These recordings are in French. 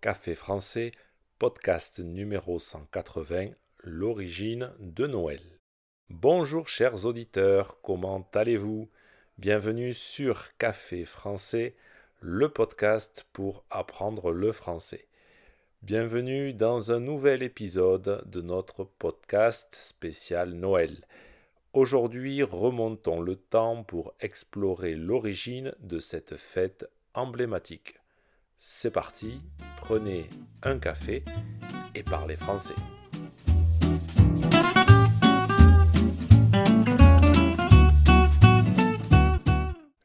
Café français, podcast numéro 180, l'origine de Noël. Bonjour chers auditeurs, comment allez-vous? Bienvenue sur Café français, le podcast pour apprendre le français. Bienvenue dans un nouvel épisode de notre podcast spécial Noël. Aujourd'hui, remontons le temps pour explorer l'origine de cette fête emblématique. C'est parti, prenez un café et parlez français.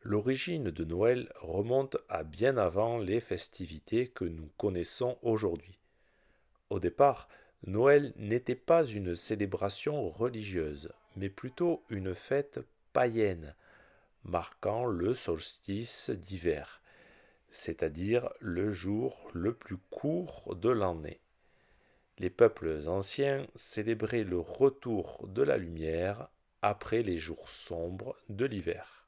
L'origine de Noël remonte à bien avant les festivités que nous connaissons aujourd'hui. Au départ, Noël n'était pas une célébration religieuse, mais plutôt une fête païenne, marquant le solstice d'hiver, c'est-à-dire le jour le plus court de l'année. Les peuples anciens célébraient le retour de la lumière après les jours sombres de l'hiver.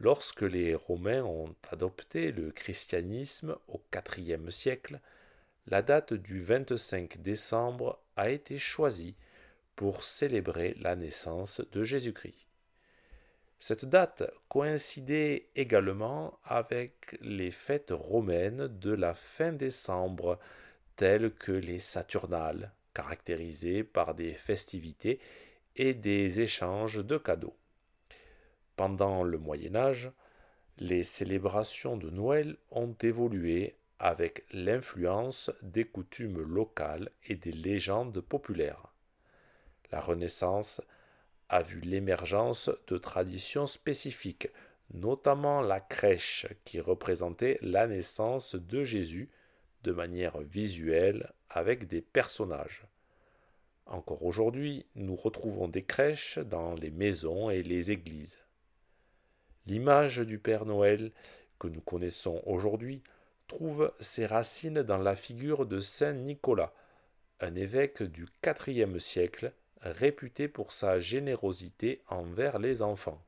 Lorsque les Romains ont adopté le christianisme au IVe siècle, la date du 25 décembre a été choisie pour célébrer la naissance de Jésus-Christ. Cette date coïncidait également avec les fêtes romaines de la fin décembre, telles que les Saturnales, caractérisées par des festivités et des échanges de cadeaux. Pendant le Moyen Âge, les célébrations de Noël ont évolué avec l'influence des coutumes locales et des légendes populaires. La Renaissance a vu l'émergence de traditions spécifiques, notamment la crèche qui représentait la naissance de Jésus de manière visuelle avec des personnages. Encore aujourd'hui, nous retrouvons des crèches dans les maisons et les églises. L'image du Père Noël que nous connaissons aujourd'hui trouve ses racines dans la figure de Saint Nicolas, un évêque du IVe siècle réputé pour sa générosité envers les enfants.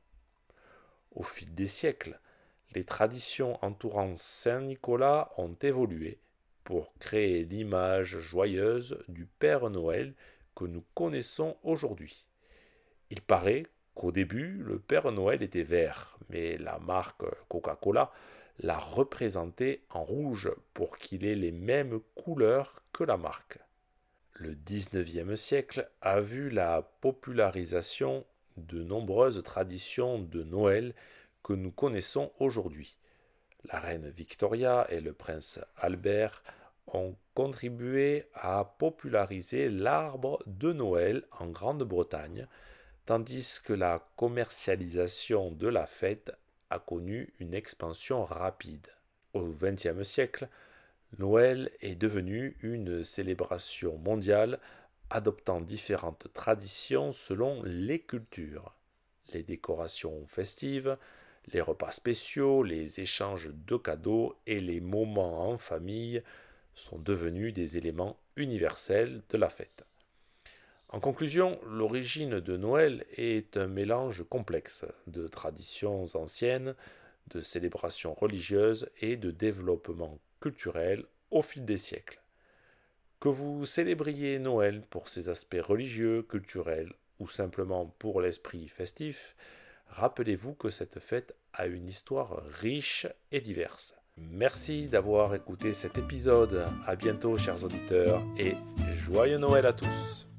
Au fil des siècles, les traditions entourant Saint Nicolas ont évolué pour créer l'image joyeuse du Père Noël que nous connaissons aujourd'hui. Il paraît qu'au début, le Père Noël était vert, mais la marque Coca-Cola l'a représenté en rouge pour qu'il ait les mêmes couleurs que la marque. Le XIXe siècle a vu la popularisation de nombreuses traditions de Noël que nous connaissons aujourd'hui. La reine Victoria et le prince Albert ont contribué à populariser l'arbre de Noël en Grande-Bretagne, tandis que la commercialisation de la fête a connu une expansion rapide. Au XXe siècle, Noël est devenu une célébration mondiale adoptant différentes traditions selon les cultures. Les décorations festives, les repas spéciaux, les échanges de cadeaux et les moments en famille sont devenus des éléments universels de la fête. En conclusion, l'origine de Noël est un mélange complexe de traditions anciennes, de célébrations religieuses et de développement culturel au fil des siècles. Que vous célébriez Noël pour ses aspects religieux, culturels ou simplement pour l'esprit festif, rappelez-vous que cette fête a une histoire riche et diverse. Merci d'avoir écouté cet épisode. À bientôt, chers auditeurs, et joyeux Noël à tous.